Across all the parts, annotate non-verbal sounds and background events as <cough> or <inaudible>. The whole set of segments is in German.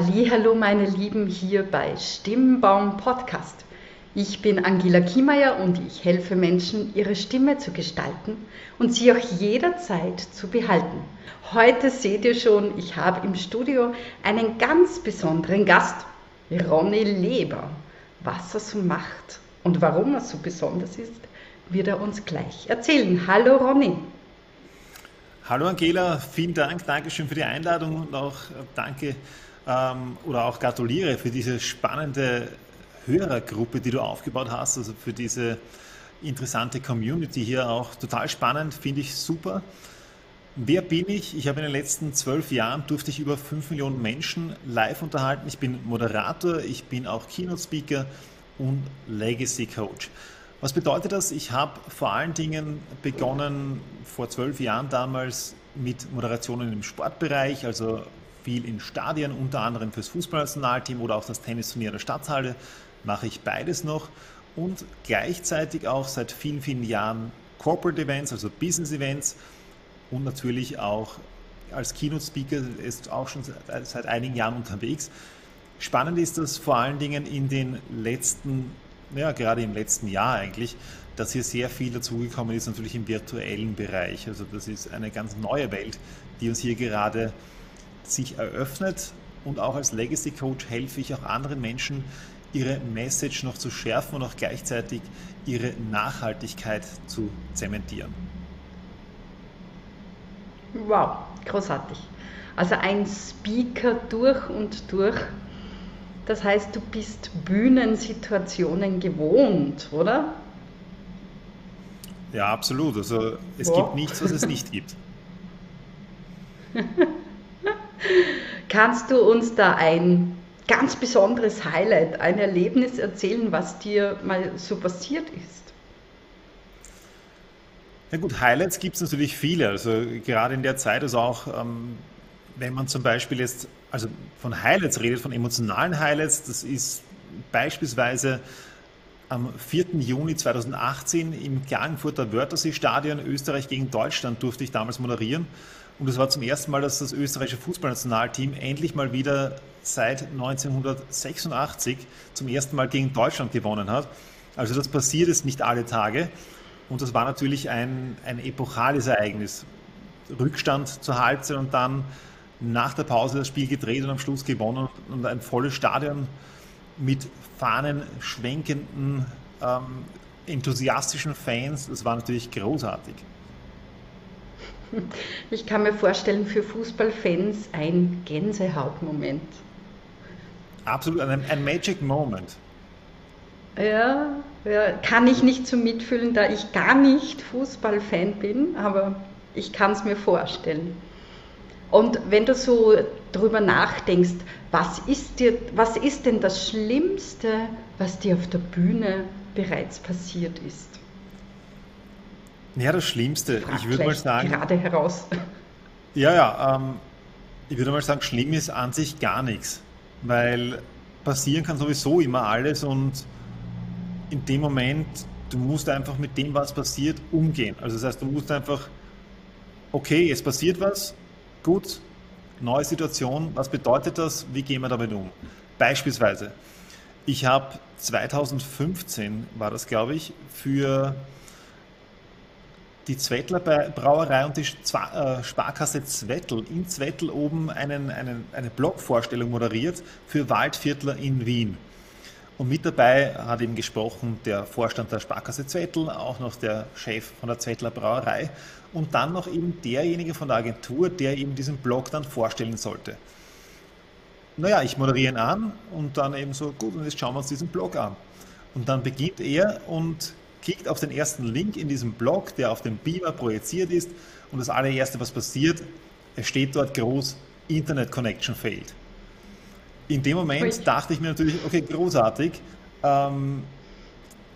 Hallo meine Lieben hier bei Stimmbaum Podcast. Ich bin Angela Kiemeyer und ich helfe Menschen, ihre Stimme zu gestalten und sie auch jederzeit zu behalten. Heute seht ihr schon, ich habe im Studio einen ganz besonderen Gast, Ronny Leber. Was er so macht und warum er so besonders ist, wird er uns gleich erzählen. Hallo Ronny. Hallo Angela, vielen Dank, Dankeschön für die Einladung und auch äh, danke ähm, oder auch gratuliere für diese spannende Hörergruppe, die du aufgebaut hast, also für diese interessante Community hier auch total spannend, finde ich super. Wer bin ich? Ich habe in den letzten zwölf Jahren durfte ich über fünf Millionen Menschen live unterhalten. Ich bin Moderator, ich bin auch Keynote Speaker und Legacy Coach. Was bedeutet das? Ich habe vor allen Dingen begonnen vor zwölf Jahren damals mit Moderationen im Sportbereich, also viel in Stadien, unter anderem fürs Fußballnationalteam oder auch das Tennisturnier der Stadthalle mache ich beides noch und gleichzeitig auch seit vielen, vielen Jahren Corporate Events, also Business Events und natürlich auch als Keynote Speaker ist auch schon seit, seit einigen Jahren unterwegs. Spannend ist das vor allen Dingen in den letzten, ja, gerade im letzten Jahr eigentlich, dass hier sehr viel dazugekommen ist, natürlich im virtuellen Bereich. Also das ist eine ganz neue Welt, die uns hier gerade sich eröffnet. Und auch als Legacy Coach helfe ich auch anderen Menschen, ihre Message noch zu schärfen und auch gleichzeitig ihre Nachhaltigkeit zu zementieren. Wow, großartig. Also ein Speaker durch und durch. Das heißt, du bist Bühnensituationen gewohnt, oder? Ja, absolut. Also es wow. gibt nichts, was es nicht gibt. <laughs> Kannst du uns da ein ganz besonderes Highlight, ein Erlebnis erzählen, was dir mal so passiert ist? Ja gut, Highlights gibt es natürlich viele. Also gerade in der Zeit, also auch ähm, wenn man zum Beispiel jetzt also von Highlights redet, von emotionalen Highlights, das ist beispielsweise am 4. Juni 2018 im Klagenfurter Wörthersee-Stadion Österreich gegen Deutschland durfte ich damals moderieren. Und es war zum ersten Mal, dass das österreichische Fußballnationalteam endlich mal wieder seit 1986 zum ersten Mal gegen Deutschland gewonnen hat. Also das passiert es nicht alle Tage. Und das war natürlich ein, ein epochales Ereignis. Rückstand zur Halbzeit und dann nach der Pause das Spiel gedreht und am Schluss gewonnen und ein volles Stadion mit Fahnen schwenkenden, ähm, enthusiastischen Fans. Das war natürlich großartig. <laughs> Ich kann mir vorstellen, für Fußballfans ein Gänsehautmoment. Absolut, ein, ein Magic Moment. Ja, ja, kann ich nicht so mitfühlen, da ich gar nicht Fußballfan bin, aber ich kann es mir vorstellen. Und wenn du so drüber nachdenkst, was ist, dir, was ist denn das Schlimmste, was dir auf der Bühne bereits passiert ist? Ja, das Schlimmste, Frag ich würde mal sagen. Gerade heraus. Ja, ja, ähm, ich würde mal sagen, schlimm ist an sich gar nichts, weil passieren kann sowieso immer alles und in dem Moment, du musst einfach mit dem, was passiert, umgehen. Also das heißt, du musst einfach, okay, es passiert was, gut, neue Situation, was bedeutet das, wie gehen wir damit um? Beispielsweise, ich habe 2015, war das glaube ich, für die Zwettler Brauerei und die äh, Sparkasse Zwettl in Zwettl oben einen, einen, eine Blogvorstellung moderiert für Waldviertler in Wien. Und mit dabei hat eben gesprochen der Vorstand der Sparkasse Zwettl, auch noch der Chef von der Zwettler Brauerei und dann noch eben derjenige von der Agentur, der eben diesen Blog dann vorstellen sollte. Naja, ich moderiere ihn an und dann eben so, gut, und jetzt schauen wir uns diesen Blog an. Und dann beginnt er und klickt auf den ersten Link in diesem Blog, der auf dem Beamer projiziert ist und das allererste, was passiert, es steht dort groß, Internet Connection failed in dem Moment dachte ich mir natürlich, okay, großartig. Ähm,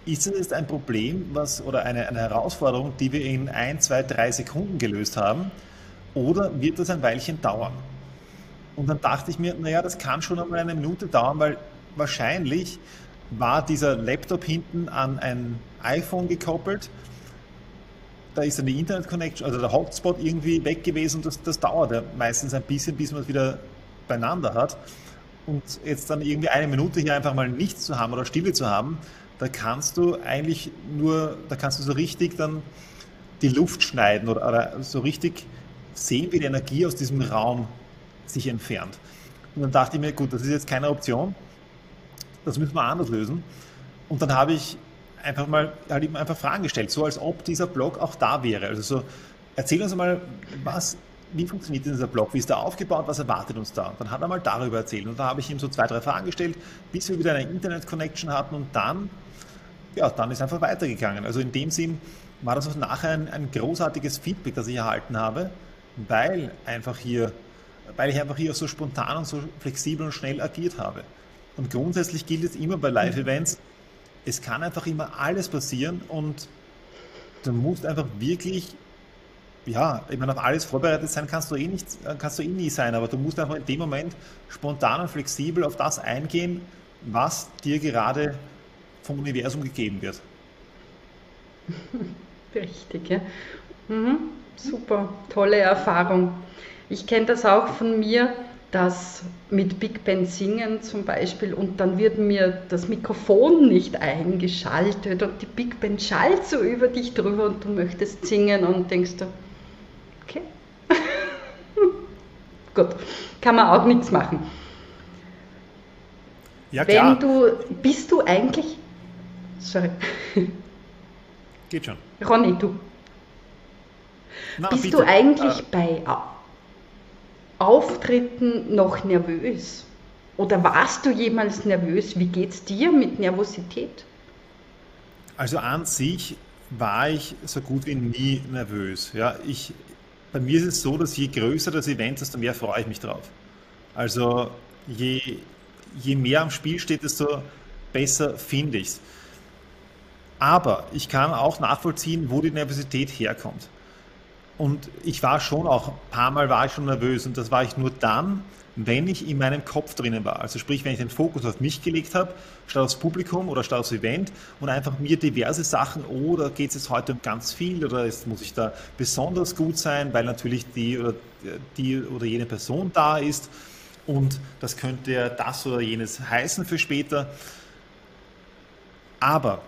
ist es jetzt ein Problem was, oder eine, eine Herausforderung, die wir in ein, zwei, drei Sekunden gelöst haben? Oder wird das ein Weilchen dauern? Und dann dachte ich mir, naja, das kann schon einmal eine Minute dauern, weil wahrscheinlich war dieser Laptop hinten an ein iPhone gekoppelt. Da ist dann die Internet Connection, also der Hotspot irgendwie weg gewesen das, das dauert ja meistens ein bisschen, bis man es wieder beieinander hat. und jetzt dann irgendwie eine Minute hier einfach mal nichts zu haben oder Stille zu haben, da kannst du eigentlich nur, da kannst du so richtig dann die Luft schneiden oder, oder so richtig sehen, wie die Energie aus diesem Raum sich entfernt. Und dann dachte ich mir, gut, das ist jetzt keine Option, das müssen wir anders lösen. Und dann habe ich einfach mal halt ihm einfach Fragen gestellt, so als ob dieser Blog auch da wäre. Also so, erzähl uns mal, was, wie funktioniert dieser Blog, wie ist der aufgebaut, was erwartet uns da? Und dann hat er mal darüber erzählt und da habe ich ihm so zwei, drei Fragen gestellt, bis wir wieder eine Internet-Connection hatten und dann, ja, dann ist einfach weitergegangen. Also in dem Sinn war das auch nachher ein, ein großartiges Feedback, das ich erhalten habe, weil einfach hier, weil ich einfach hier so spontan und so flexibel und schnell agiert habe. Und grundsätzlich gilt es immer bei Live-Events, es kann einfach immer alles passieren und du musst einfach wirklich, ja, ich meine, auf alles vorbereitet sein kannst du eh nicht, kannst du eh nie sein, aber du musst einfach in dem Moment spontan und flexibel auf das eingehen, was dir gerade vom Universum gegeben wird. <laughs> Richtig, ja. Mhm, super, tolle Erfahrung. Ich kenne das auch von mir dass mit Big Ben singen zum Beispiel und dann wird mir das Mikrofon nicht eingeschaltet und die Big Ben schallt so über dich drüber und du möchtest singen und denkst du, okay, <laughs> gut, kann man auch nichts machen. Ja, klar. Wenn du, bist du eigentlich, sorry. Geht schon. Ronny, du. Na, bist bitte. du eigentlich äh, bei Auftritten noch nervös? Oder warst du jemals nervös? Wie geht es dir mit Nervosität? Also an sich war ich so gut wie nie nervös. Ja, ich, bei mir ist es so, dass je größer das Event, desto mehr freue ich mich drauf. Also je, je mehr am Spiel steht, desto besser finde ich es. Aber ich kann auch nachvollziehen, wo die Nervosität herkommt. Und ich war schon auch, ein paar Mal war ich schon nervös und das war ich nur dann, wenn ich in meinem Kopf drinnen war. Also sprich, wenn ich den Fokus auf mich gelegt habe, statt aufs Publikum oder statt aufs Event und einfach mir diverse Sachen, oh, da geht es jetzt heute um ganz viel oder jetzt muss ich da besonders gut sein, weil natürlich die oder, die oder jene Person da ist und das könnte ja das oder jenes heißen für später. Aber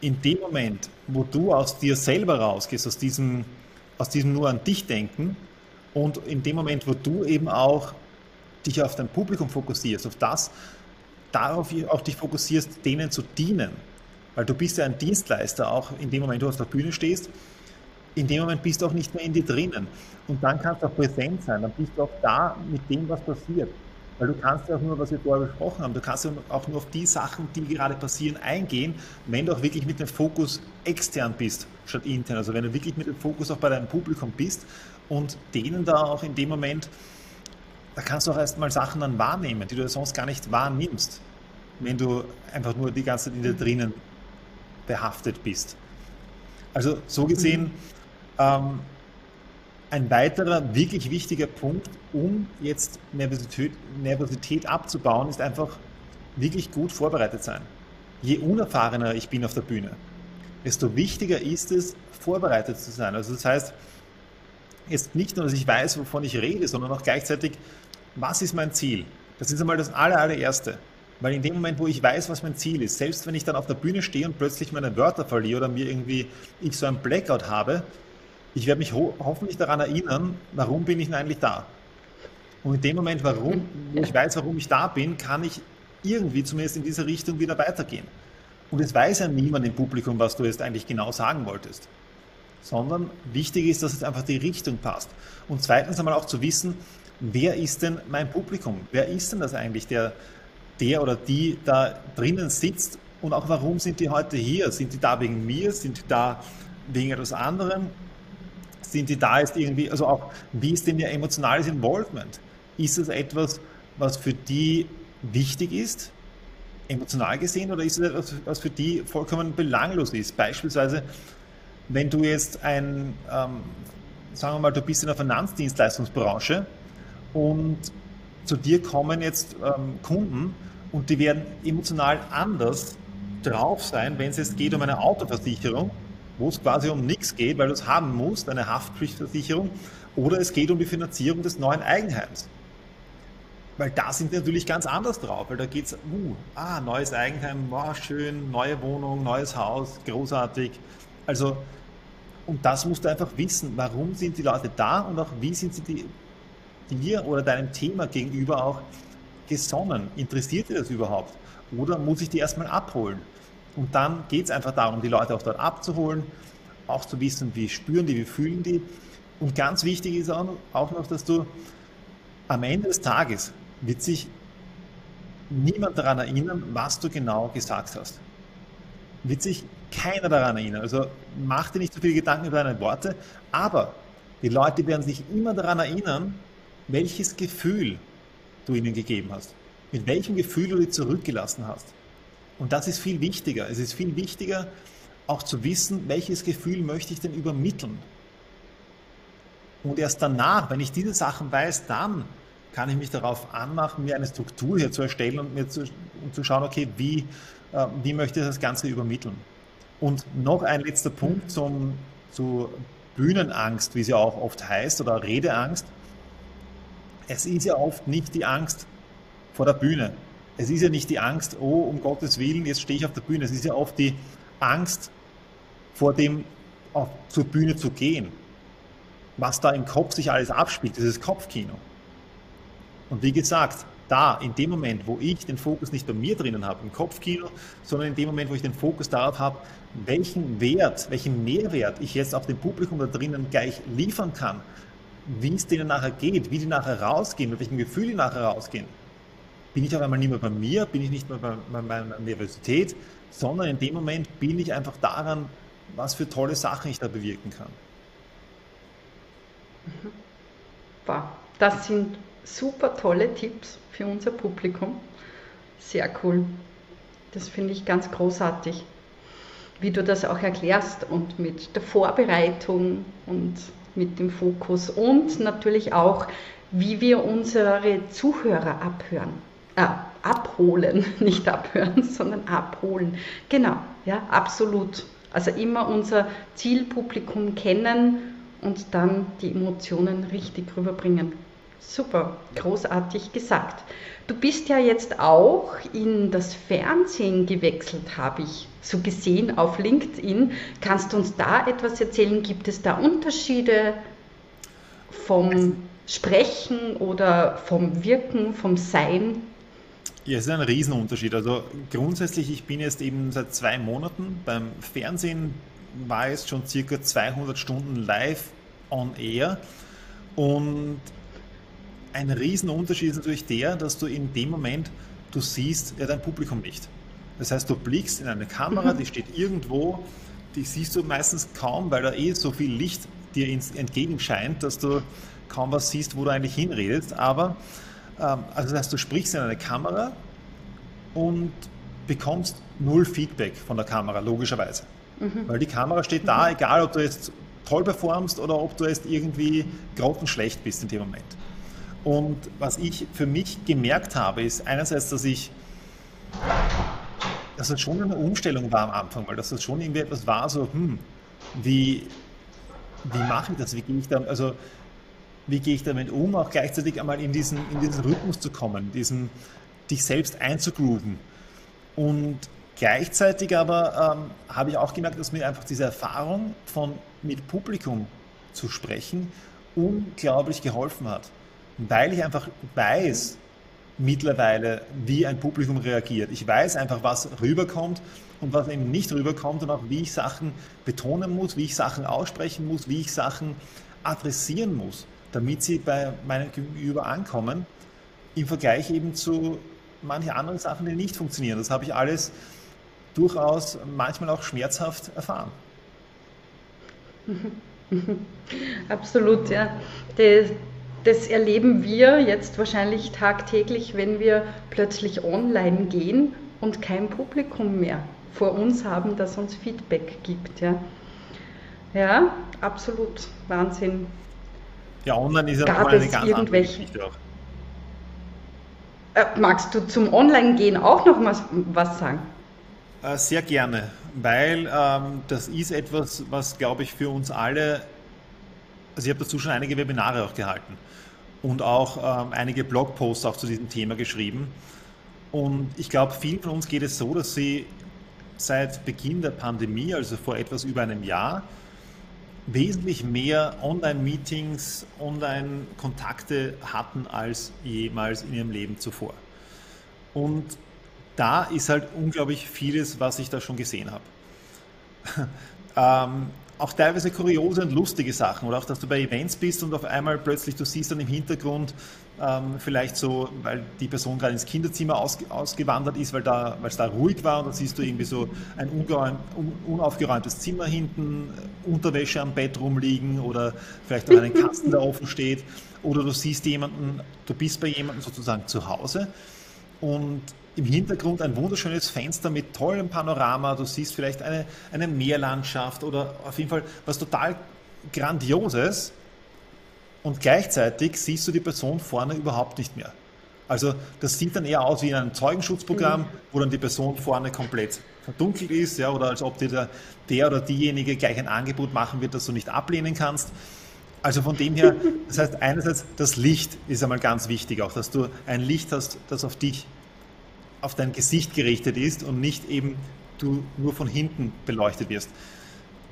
in dem Moment, wo du aus dir selber rausgehst, aus diesem aus diesem nur an dich denken und in dem Moment, wo du eben auch dich auf dein Publikum fokussierst, auf das, darauf auch dich fokussierst, denen zu dienen, weil du bist ja ein Dienstleister auch in dem Moment, wo du auf der Bühne stehst, in dem Moment bist du auch nicht mehr in dir drinnen. Und dann kannst du auch präsent sein, dann bist du auch da mit dem, was passiert. Weil du kannst ja auch nur, was wir vorher besprochen haben, du kannst ja auch nur auf die Sachen, die gerade passieren, eingehen, wenn du auch wirklich mit dem Fokus extern bist, statt intern. Also wenn du wirklich mit dem Fokus auch bei deinem Publikum bist und denen da auch in dem Moment, da kannst du auch erstmal Sachen dann wahrnehmen, die du sonst gar nicht wahrnimmst, wenn du einfach nur die ganze Zeit in dir drinnen behaftet bist. Also so gesehen, ähm, ein weiterer wirklich wichtiger Punkt, um jetzt Nervosität, Nervosität abzubauen, ist einfach wirklich gut vorbereitet sein. Je unerfahrener ich bin auf der Bühne, desto wichtiger ist es, vorbereitet zu sein. Also das heißt, jetzt nicht nur, dass ich weiß, wovon ich rede, sondern auch gleichzeitig, was ist mein Ziel? Das ist einmal das aller, allererste. Weil in dem Moment, wo ich weiß, was mein Ziel ist, selbst wenn ich dann auf der Bühne stehe und plötzlich meine Wörter verliere oder mir irgendwie ich so ein Blackout habe, ich werde mich ho hoffentlich daran erinnern, warum bin ich denn eigentlich da? Und in dem Moment, warum, wo ich weiß, warum ich da bin, kann ich irgendwie zumindest in diese Richtung wieder weitergehen. Und es weiß ja niemand im Publikum, was du jetzt eigentlich genau sagen wolltest. Sondern wichtig ist, dass es einfach die Richtung passt. Und zweitens einmal auch zu wissen, wer ist denn mein Publikum? Wer ist denn das eigentlich, der, der oder die da drinnen sitzt? Und auch warum sind die heute hier? Sind die da wegen mir? Sind die da wegen etwas anderem? Sind die da ist irgendwie, also auch, wie ist denn ihr emotionales Involvement? Ist es etwas, was für die wichtig ist, emotional gesehen, oder ist es etwas, was für die vollkommen belanglos ist? Beispielsweise, wenn du jetzt ein, ähm, sagen wir mal, du bist in der Finanzdienstleistungsbranche und zu dir kommen jetzt ähm, Kunden und die werden emotional anders drauf sein, wenn es jetzt geht um eine Autoversicherung wo es quasi um nichts geht, weil du es haben musst, eine Haftpflichtversicherung, oder es geht um die Finanzierung des neuen Eigenheims. weil da sind wir natürlich ganz anders drauf, weil da geht es, uh, ah, neues Eigenheim, wow, schön, neue Wohnung, neues Haus, großartig. Also, und das musst du einfach wissen, warum sind die Leute da und auch wie sind sie die, dir oder deinem Thema gegenüber auch gesonnen? Interessiert dir das überhaupt? Oder muss ich die erstmal abholen? Und dann geht es einfach darum, die Leute auch dort abzuholen, auch zu wissen, wie spüren die, wie fühlen die. Und ganz wichtig ist auch noch, dass du am Ende des Tages wird sich niemand daran erinnern, was du genau gesagt hast. Wird sich keiner daran erinnern. Also mach dir nicht so viele Gedanken über deine Worte, aber die Leute werden sich immer daran erinnern, welches Gefühl du ihnen gegeben hast. Mit welchem Gefühl du die zurückgelassen hast. Und das ist viel wichtiger. Es ist viel wichtiger, auch zu wissen, welches Gefühl möchte ich denn übermitteln. Und erst danach, wenn ich diese Sachen weiß, dann kann ich mich darauf anmachen, mir eine Struktur hier zu erstellen und mir zu, um zu schauen, okay, wie, äh, wie möchte ich das Ganze übermitteln. Und noch ein letzter Punkt zum, zu Bühnenangst, wie sie auch oft heißt, oder Redeangst. Es ist ja oft nicht die Angst vor der Bühne. Es ist ja nicht die Angst, oh, um Gottes Willen, jetzt stehe ich auf der Bühne. Es ist ja oft die Angst vor dem, auf, zur Bühne zu gehen. Was da im Kopf sich alles abspielt, dieses Kopfkino. Und wie gesagt, da, in dem Moment, wo ich den Fokus nicht bei mir drinnen habe, im Kopfkino, sondern in dem Moment, wo ich den Fokus darauf habe, welchen Wert, welchen Mehrwert ich jetzt auf dem Publikum da drinnen gleich liefern kann, wie es denen nachher geht, wie die nachher rausgehen, mit welchem Gefühl die nachher rausgehen, bin ich auf einmal nicht mehr bei mir, bin ich nicht mehr bei, bei meiner Nervosität, sondern in dem Moment bin ich einfach daran, was für tolle Sachen ich da bewirken kann. Wow, das sind super tolle Tipps für unser Publikum. Sehr cool. Das finde ich ganz großartig, wie du das auch erklärst und mit der Vorbereitung und mit dem Fokus und natürlich auch, wie wir unsere Zuhörer abhören, äh, abholen, <laughs> nicht abhören, sondern abholen. Genau, ja, absolut. Also immer unser Zielpublikum kennen und dann die Emotionen richtig rüberbringen. Super, großartig gesagt. Du bist ja jetzt auch in das Fernsehen gewechselt, habe ich so gesehen auf LinkedIn. Kannst du uns da etwas erzählen? Gibt es da Unterschiede vom Sprechen oder vom Wirken, vom Sein? Ja, es ist ein Riesenunterschied. Also grundsätzlich, ich bin jetzt eben seit zwei Monaten beim Fernsehen, war jetzt schon circa 200 Stunden live on air und ein Riesenunterschied ist natürlich der, dass du in dem Moment, du siehst ja dein Publikum nicht. Das heißt, du blickst in eine Kamera, die steht irgendwo, die siehst du meistens kaum, weil da eh so viel Licht dir entgegenscheint, dass du kaum was siehst, wo du eigentlich hinredest. Aber, ähm, also das heißt, du sprichst in eine Kamera und bekommst null Feedback von der Kamera, logischerweise. Mhm. Weil die Kamera steht da, mhm. egal ob du jetzt toll performst oder ob du jetzt irgendwie grottenschlecht bist in dem Moment. Und was ich für mich gemerkt habe, ist einerseits, dass ich, dass es schon eine Umstellung war am Anfang, weil das schon irgendwie etwas war, so, hm, wie, wie mache ich das? Wie gehe ich da, also, wie gehe ich damit um, auch gleichzeitig einmal in diesen, in diesen Rhythmus zu kommen, diesen, dich selbst einzugrooven. Und gleichzeitig aber ähm, habe ich auch gemerkt, dass mir einfach diese Erfahrung von mit Publikum zu sprechen unglaublich geholfen hat weil ich einfach weiß mittlerweile, wie ein Publikum reagiert. Ich weiß einfach, was rüberkommt und was eben nicht rüberkommt und auch wie ich Sachen betonen muss, wie ich Sachen aussprechen muss, wie ich Sachen adressieren muss, damit sie bei meinem Gegenüber ankommen, im Vergleich eben zu manchen anderen Sachen, die nicht funktionieren. Das habe ich alles durchaus manchmal auch schmerzhaft erfahren. <laughs> Absolut, ja. Das, das erleben wir jetzt wahrscheinlich tagtäglich, wenn wir plötzlich online gehen und kein Publikum mehr vor uns haben, das uns Feedback gibt. Ja, ja absolut Wahnsinn. Ja, online ist ja Gab eine ganz irgendwelche, Geschichte auch. Äh, magst du zum Online-Gehen auch noch was, was sagen? Äh, sehr gerne, weil ähm, das ist etwas, was, glaube ich, für uns alle, also ich habe dazu schon einige Webinare auch gehalten. und auch ähm, einige Blogposts auch zu diesem Thema geschrieben. Und ich glaube, vielen von uns geht es so, dass sie seit Beginn der Pandemie, also vor etwas über einem Jahr, wesentlich mehr Online-Meetings, Online-Kontakte hatten als jemals in ihrem Leben zuvor. Und da ist halt unglaublich vieles, was ich da schon gesehen habe. <laughs> ähm, auch teilweise kuriose und lustige Sachen oder auch, dass du bei Events bist und auf einmal plötzlich du siehst dann im Hintergrund ähm, vielleicht so, weil die Person gerade ins Kinderzimmer aus, ausgewandert ist, weil da, weil es da ruhig war und dann siehst du irgendwie so ein unaufgeräumtes Zimmer hinten, Unterwäsche am Bett rumliegen oder vielleicht auch einen Kasten, <laughs> der offen steht. Oder du siehst jemanden, du bist bei jemandem sozusagen zu Hause und im Hintergrund ein wunderschönes Fenster mit tollem Panorama. Du siehst vielleicht eine, eine Meerlandschaft oder auf jeden Fall was total Grandioses. Und gleichzeitig siehst du die Person vorne überhaupt nicht mehr. Also das sieht dann eher aus wie in einem Zeugenschutzprogramm, mhm. wo dann die Person vorne komplett verdunkelt ist, ja, oder als ob dir der, der oder diejenige gleich ein Angebot machen wird, das du nicht ablehnen kannst. Also von dem her, das heißt einerseits, das Licht ist einmal ganz wichtig, auch dass du ein Licht hast, das auf dich auf dein Gesicht gerichtet ist und nicht eben du nur von hinten beleuchtet wirst.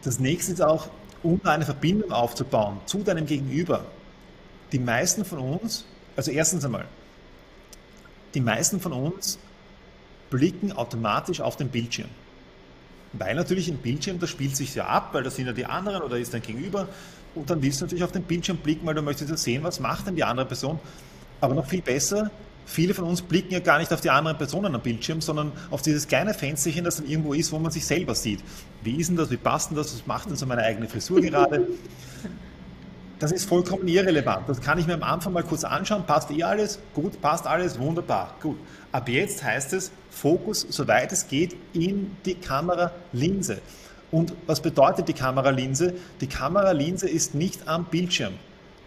Das nächste ist auch, um eine Verbindung aufzubauen zu deinem Gegenüber. Die meisten von uns, also erstens einmal, die meisten von uns blicken automatisch auf den Bildschirm. Weil natürlich ein Bildschirm, das spielt sich ja ab, weil da sind ja die anderen oder ist dein Gegenüber. Und dann willst du natürlich auf den Bildschirm blicken, weil du möchtest ja sehen, was macht denn die andere Person. Aber noch viel besser, viele von uns blicken ja gar nicht auf die anderen Personen am Bildschirm, sondern auf dieses kleine Fensterchen, das dann irgendwo ist, wo man sich selber sieht. Wie ist denn das? Wie passt denn das? Was macht denn so meine eigene Frisur gerade? <laughs> Das ist vollkommen irrelevant. Das kann ich mir am Anfang mal kurz anschauen. Passt eh alles? Gut, passt alles? Wunderbar. Gut. Ab jetzt heißt es Fokus, soweit es geht, in die Kameralinse. Und was bedeutet die Kameralinse? Die Kameralinse ist nicht am Bildschirm.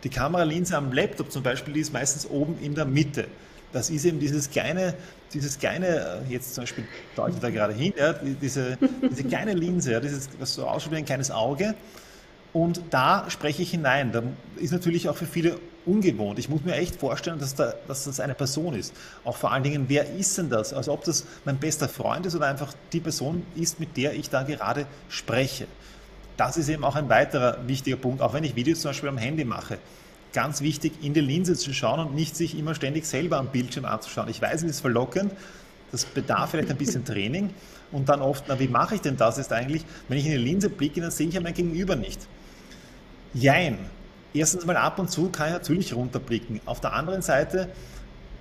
Die Kameralinse am Laptop zum Beispiel, die ist meistens oben in der Mitte. Das ist eben dieses kleine, dieses kleine, äh, jetzt zum Beispiel deutet da gerade hin, ja, diese, diese kleine Linse, ja, dieses, was so ausschaut wie ein kleines Auge. Und da spreche ich hinein. Da ist natürlich auch für viele ungewohnt. Ich muss mir echt vorstellen, dass, da, dass das eine Person ist. Auch vor allen Dingen, wer ist denn das? Also ob das mein bester Freund ist oder einfach die Person ist, mit der ich da gerade spreche. Das ist eben auch ein weiterer wichtiger Punkt, auch wenn ich Videos zum Beispiel am Handy mache ganz wichtig, in die Linse zu schauen und nicht sich immer ständig selber am Bildschirm anzuschauen. Ich weiß, es ist verlockend, das bedarf vielleicht ein bisschen Training und dann oft, na, wie mache ich denn das jetzt eigentlich? Wenn ich in die Linse blicke, dann sehe ich ja mein Gegenüber nicht. Jein. Erstens mal ab und zu kann ich natürlich runterblicken. Auf der anderen Seite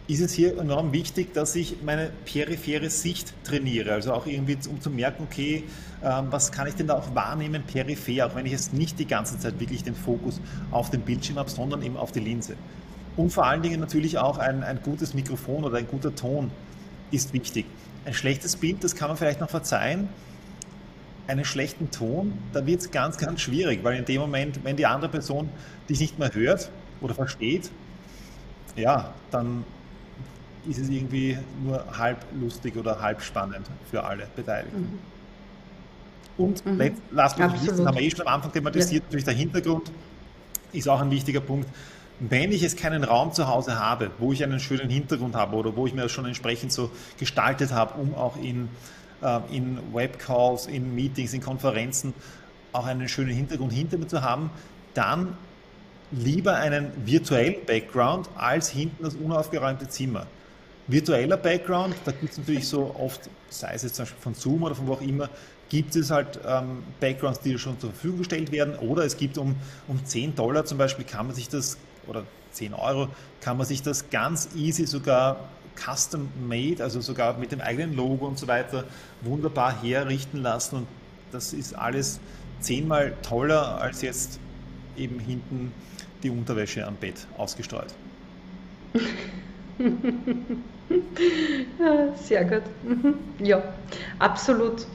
ist es hier enorm wichtig, dass ich meine periphere Sicht trainiere. Also auch irgendwie, um zu merken, okay, ähm, was kann ich denn da auch wahrnehmen peripher, auch wenn ich jetzt nicht die ganze Zeit wirklich den Fokus auf den Bildschirm habe, sondern eben auf die Linse. Und vor allen Dingen natürlich auch ein, ein gutes Mikrofon oder ein guter Ton ist wichtig. Ein schlechtes Bild, das kann man vielleicht noch verzeihen. Einen schlechten Ton, da wird es ganz, ganz schwierig, weil in dem Moment, wenn die andere Person dich nicht mehr hört oder versteht, ja, dann ist es irgendwie nur halb lustig oder halb spannend für alle Beteiligten. Mhm. Und mhm. last but not das haben wir eh schon am Anfang thematisiert, ja. natürlich der Hintergrund ist auch ein wichtiger Punkt. Wenn ich jetzt keinen Raum zu Hause habe, wo ich einen schönen Hintergrund habe oder wo ich mir das schon entsprechend so gestaltet habe, um auch in, in Webcalls, in Meetings, in Konferenzen auch einen schönen Hintergrund hinter mir zu haben, dann lieber einen virtuellen Background als hinten das unaufgeräumte Zimmer. Virtueller Background, da gibt es natürlich so oft, sei es jetzt zum Beispiel von Zoom oder von wo auch immer, gibt es halt ähm, Backgrounds, die schon zur Verfügung gestellt werden. Oder es gibt um, um 10 Dollar zum Beispiel, kann man sich das, oder 10 Euro, kann man sich das ganz easy sogar custom made, also sogar mit dem eigenen Logo und so weiter, wunderbar herrichten lassen und das ist alles zehnmal toller als jetzt eben hinten die Unterwäsche am Bett ausgestreut. <laughs> Sehr gut. Mhm. Ja, absolut.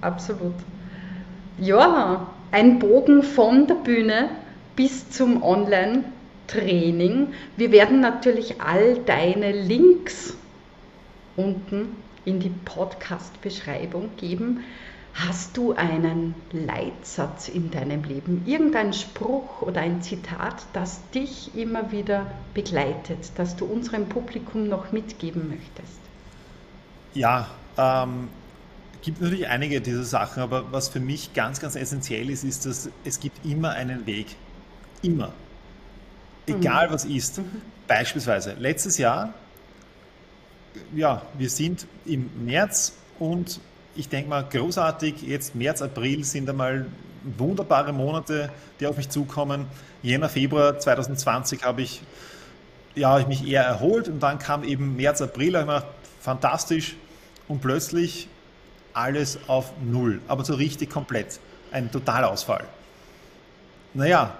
Absolut. Ja, ein Bogen von der Bühne bis zum Online-Training. Wir werden natürlich all deine Links unten in die Podcast-Beschreibung geben. Hast du einen Leitsatz in deinem Leben, irgendein Spruch oder ein Zitat, das dich immer wieder begleitet, das du unserem Publikum noch mitgeben möchtest? Ja, ähm, gibt natürlich einige dieser Sachen, aber was für mich ganz, ganz essentiell ist, ist, dass es gibt immer einen Weg. Immer. Egal mhm. was ist. Mhm. Beispielsweise letztes Jahr, ja, wir sind im März und ich denke mal, großartig. Jetzt März, April sind einmal wunderbare Monate, die auf mich zukommen. Jänner, Februar 2020 habe ich, ja, ich mich eher erholt und dann kam eben März, April, habe ich mir fantastisch und plötzlich alles auf Null, aber so richtig komplett. Ein Totalausfall. Naja,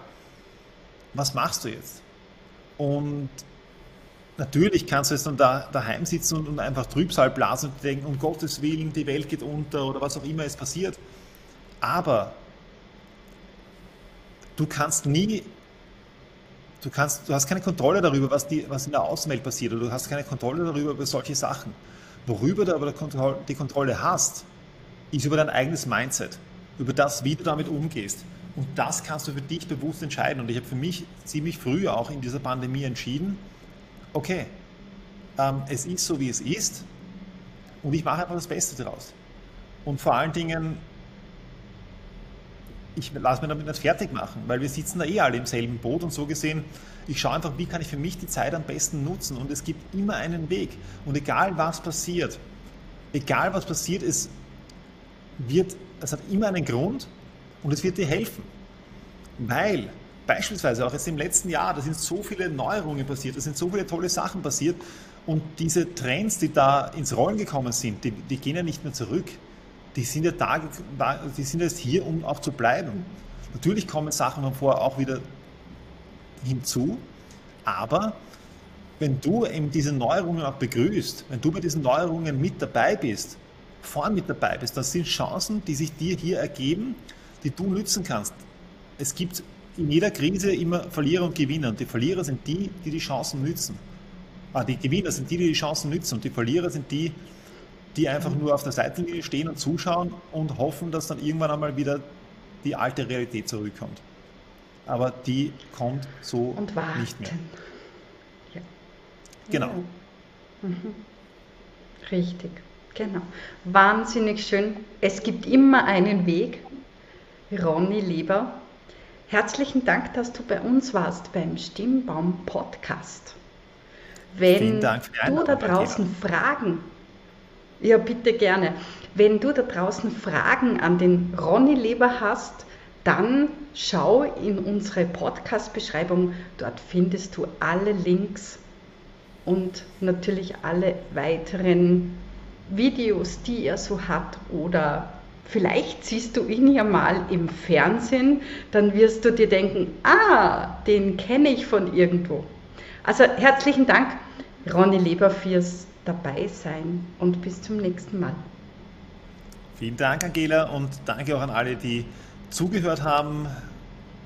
was machst du jetzt? Und Natürlich kannst du jetzt dann da, daheim sitzen und, und einfach Trübsal blasen und denken, um Gottes Willen, die Welt geht unter oder was auch immer es passiert. Aber du kannst nie, du, kannst, du hast keine Kontrolle darüber, was, die, was in der Außenwelt passiert oder du hast keine Kontrolle darüber über solche Sachen. Worüber du aber die Kontrolle hast, ist über dein eigenes Mindset, über das, wie du damit umgehst. Und das kannst du für dich bewusst entscheiden. Und ich habe für mich ziemlich früh auch in dieser Pandemie entschieden, okay, ähm, es ist so, wie es ist und ich mache einfach das Beste daraus. Und vor allen Dingen, ich lasse mich damit nicht fertig machen, weil wir sitzen da eh alle im selben Boot und so gesehen, ich schaue einfach, wie kann ich für mich die Zeit am besten nutzen und es gibt immer einen Weg. Und egal was passiert, egal was passiert, es wird, es hat immer einen Grund und es wird dir helfen. Weil beispielsweise auch jetzt im letzten Jahr, da sind so viele Neuerungen passiert, da sind so viele tolle Sachen passiert und diese Trends, die da ins Rollen gekommen sind, die, die gehen ja nicht mehr zurück. Die sind ja da, die sind jetzt hier, um auch zu bleiben. Natürlich kommen Sachen von vorher auch wieder hinzu, aber wenn du eben diese Neuerungen auch begrüßt, wenn du bei diesen Neuerungen mit dabei bist, vorn mit dabei bist, das sind Chancen, die sich dir hier ergeben, die du nützen kannst. Es gibt in jeder Krise immer Verlierer und Gewinner. Und die Verlierer sind die, die die Chancen nützen. Ah, die Gewinner sind die, die die Chancen nützen. Und die Verlierer sind die, die einfach nur auf der Seitenlinie stehen und zuschauen und hoffen, dass dann irgendwann einmal wieder die alte Realität zurückkommt. Aber die kommt so nicht mehr. Ja. Genau. Ja. Mhm. Richtig, genau. Wahnsinnig schön. Es gibt immer einen Weg. Ronny Lieber, Herzlichen Dank, dass du bei uns warst beim Stimmbaum Podcast. Wenn du da draußen Fragen, ja bitte gerne, wenn du da draußen Fragen an den Ronny Leber hast, dann schau in unsere Podcast-Beschreibung. Dort findest du alle Links und natürlich alle weiteren Videos, die er so hat oder Vielleicht siehst du ihn ja mal im Fernsehen, dann wirst du dir denken, ah, den kenne ich von irgendwo. Also herzlichen Dank, Ronny Leber, fürs Dabeisein und bis zum nächsten Mal. Vielen Dank, Angela, und danke auch an alle, die zugehört haben.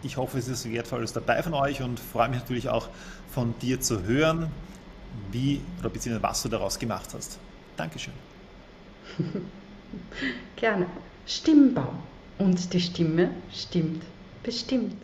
Ich hoffe, es ist wertvolles dabei von euch und freue mich natürlich auch von dir zu hören, wie oder beziehungsweise was du daraus gemacht hast. Dankeschön. <laughs> <laughs> Gerne. Stimmbaum und die Stimme stimmt bestimmt.